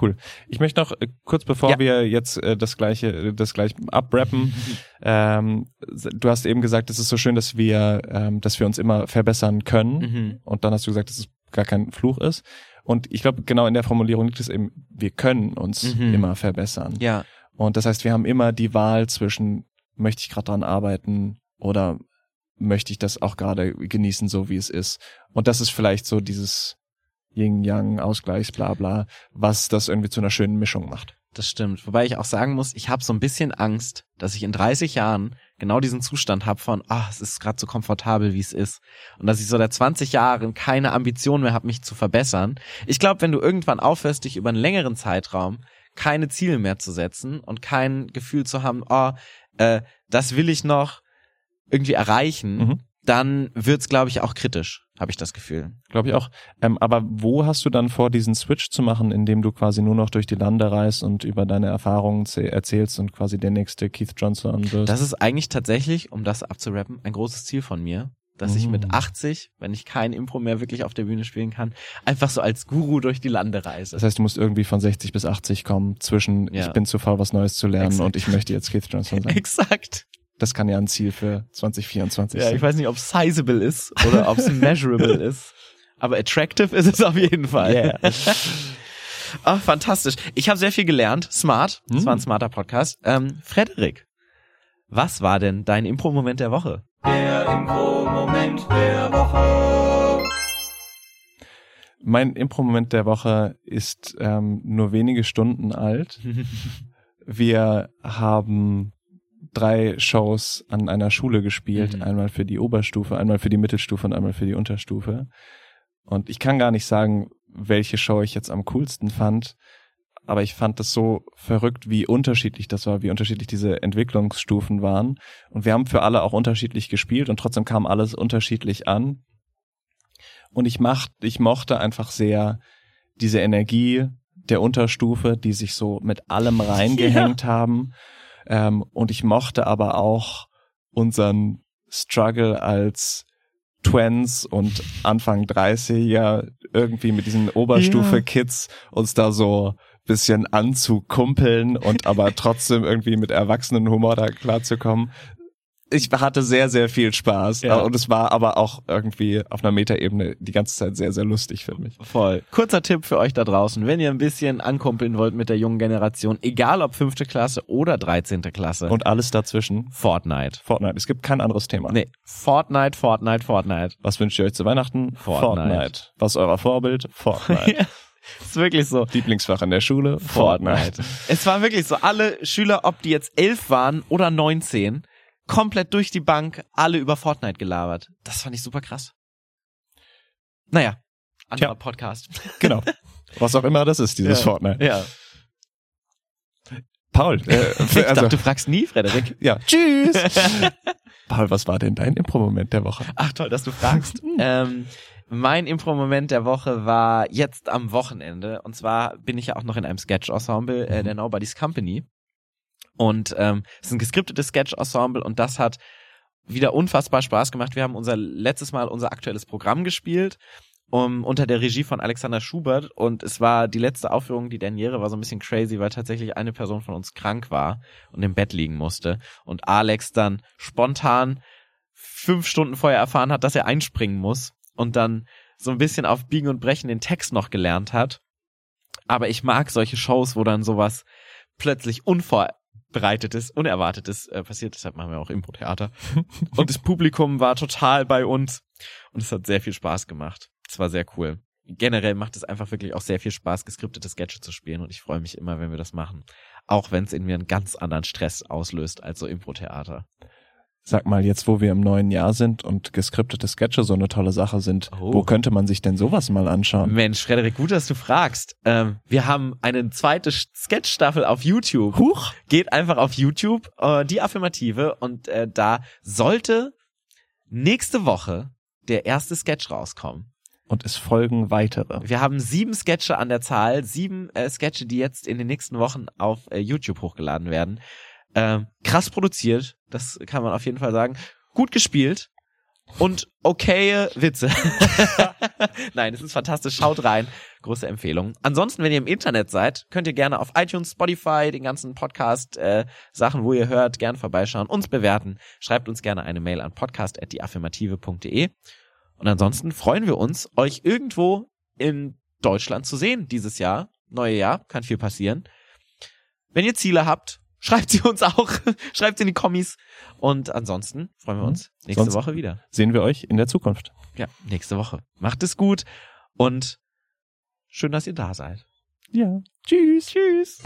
Cool. Ich möchte noch äh, kurz bevor Ja. wir jetzt äh, das gleiche, äh, das gleich abrappen. ähm, du hast eben gesagt, es ist so schön, dass wir, ähm, dass wir uns immer verbessern können. Mhm. Und dann hast du gesagt, dass es gar kein Fluch ist. Und ich glaube, genau in der Formulierung liegt es eben, wir können uns Mhm. immer verbessern. Ja. Und das heißt, wir haben immer die Wahl zwischen, möchte ich gerade dran arbeiten oder möchte ich das auch gerade genießen, so wie es ist. Und das ist vielleicht so dieses, Yin-Yang, Ausgleichs, bla bla, was das irgendwie zu einer schönen Mischung macht. Das stimmt. Wobei ich auch sagen muss, ich habe so ein bisschen Angst, dass ich in 30 Jahren genau diesen Zustand habe von, ah, es ist gerade so komfortabel, wie es ist. Und dass ich so der 20 Jahren keine Ambition mehr habe, mich zu verbessern. Ich glaube, wenn du irgendwann aufhörst, dich über einen längeren Zeitraum keine Ziele mehr zu setzen und kein Gefühl zu haben, oh, äh, das will ich noch irgendwie erreichen, Mhm. Dann wird's, glaube ich, auch kritisch, habe ich das Gefühl. Glaube ich auch. Ähm, aber wo hast du dann vor, diesen Switch zu machen, indem du quasi nur noch durch die Lande reist und über deine Erfahrungen zäh- erzählst und quasi der nächste Keith Johnson wirst? Das ist eigentlich tatsächlich, um das abzurappen, ein großes Ziel von mir, dass ich mit Mhm. 80, wenn ich kein Impro mehr wirklich auf der Bühne spielen kann, einfach so als Guru durch die Lande reise. das heißt, du musst irgendwie von 60 bis 80 kommen zwischen Ja. ich bin zu faul, was Neues zu lernen Exakt. und ich möchte jetzt Keith Johnson sein. Exakt. Das kann ja ein Ziel für 2024 Ja, sein. ich weiß nicht, ob es sizable ist oder ob es measurable ist. Aber attractive ist es auf jeden Fall. Yeah. Ach, fantastisch. Ich habe sehr viel gelernt. Smart. Das Hm. war ein smarter Podcast. Ähm, Frederik, was war denn dein Impro-Moment der Woche? Der Impro-Moment der Woche. Mein Impro-Moment der Woche ist ähm, nur wenige Stunden alt. Wir haben drei Shows an einer Schule gespielt. Mhm. Einmal für die Oberstufe, einmal für die Mittelstufe und einmal für die Unterstufe. Und ich kann gar nicht sagen, welche Show ich jetzt am coolsten fand. Aber ich fand das so verrückt, wie unterschiedlich das war, wie unterschiedlich diese Entwicklungsstufen waren. Und wir haben für alle auch unterschiedlich gespielt und trotzdem kam alles unterschiedlich an. Und ich mach, ich mochte einfach sehr diese Energie der Unterstufe, die sich so mit allem reingehängt haben. Ähm, und ich mochte aber auch unseren Struggle als Twins und Anfang 30er irgendwie mit diesen Oberstufe-Kids uns da so bisschen anzukumpeln und aber trotzdem irgendwie mit Erwachsenenhumor da klarzukommen. Ich hatte sehr, sehr viel Spaß. Ja. Und es war aber auch irgendwie auf einer Metaebene die ganze Zeit sehr, sehr lustig für mich. Voll. Kurzer Tipp für euch da draußen, wenn ihr ein bisschen ankumpeln wollt mit der jungen Generation, egal ob fünfte Klasse oder 13. Klasse, Und alles dazwischen. Fortnite. Fortnite. Es gibt kein anderes Thema. Nee, Fortnite, Fortnite, Fortnite. Was wünscht ihr euch zu Weihnachten? Fortnite. Was ist euer Vorbild? Fortnite. ist wirklich so. Lieblingsfach in der Schule? Fortnite. Es war wirklich so, alle Schüler, ob die jetzt elf waren oder 19, komplett durch die Bank, alle über Fortnite gelabert. Das fand ich super krass. Naja, anderer Tja. Podcast. Genau. Was auch immer das ist, dieses Ja. Fortnite. Ja. Paul, äh, Ich also, dachte, du fragst nie, Frederik. ja, tschüss. Paul, was war denn dein Impro-Moment der Woche? Ach toll, dass du fragst. ähm, mein Impro-Moment der Woche war jetzt am Wochenende. Und zwar bin ich ja auch noch in einem Sketch-Ensemble äh, der Nobody's Company. Und ähm, es ist ein geskriptetes Sketch-Ensemble und das hat wieder unfassbar Spaß gemacht. Wir haben unser letztes Mal unser aktuelles Programm gespielt um, unter der Regie von Alexander Schubert und es war die letzte Aufführung, die Derniere war so ein bisschen crazy, weil tatsächlich eine Person von uns krank war und im Bett liegen musste und Alex dann spontan fünf Stunden vorher erfahren hat, dass er einspringen muss und dann so ein bisschen auf Biegen und Brechen den Text noch gelernt hat. Aber ich mag solche Shows, wo dann sowas plötzlich unvorbereitetes, unerwartetes äh, passiert. Deshalb machen wir auch Impro-Theater. und das Publikum war total bei uns und es hat sehr viel Spaß gemacht. Es war sehr cool. Generell macht es einfach wirklich auch sehr viel Spaß, geskriptete Sketche zu spielen und ich freue mich immer, wenn wir das machen. Auch wenn es in mir einen ganz anderen Stress auslöst als so Impro-Theater. Sag mal, jetzt wo wir im neuen Jahr sind und geskriptete Sketche so eine tolle Sache sind, Oh. wo könnte man sich denn sowas mal anschauen? Mensch, Frederik, gut, dass du fragst. Ähm, wir haben eine zweite Sketch-Staffel auf YouTube. Huch! Geht einfach auf YouTube, äh, die Affirmative, und äh, da sollte nächste Woche der erste Sketch rauskommen. Und es folgen weitere. Wir haben sieben Sketche an der Zahl, sieben äh, Sketche, die jetzt in den nächsten Wochen auf äh, YouTube hochgeladen werden. Ähm, krass produziert, das kann man auf jeden Fall sagen. Gut gespielt und okaye Witze. Nein, es ist fantastisch. Schaut rein. Große Empfehlung. Ansonsten, wenn ihr im Internet seid, könnt ihr gerne auf iTunes, Spotify, den ganzen Podcast äh, Sachen, wo ihr hört, gern vorbeischauen, uns bewerten. Schreibt uns gerne eine Mail an podcast@dieaffirmative.de. Und ansonsten freuen wir uns, euch irgendwo in Deutschland zu sehen dieses Jahr. Neue Jahr, kann viel passieren. Wenn ihr Ziele habt, schreibt sie uns auch. schreibt sie in die Kommis. Und ansonsten freuen wir uns nächste Sonst- Woche wieder. Sehen wir euch in der Zukunft. Ja, nächste Woche. Macht es gut und Schön, dass ihr da seid. Ja. Tschüss. Tschüss.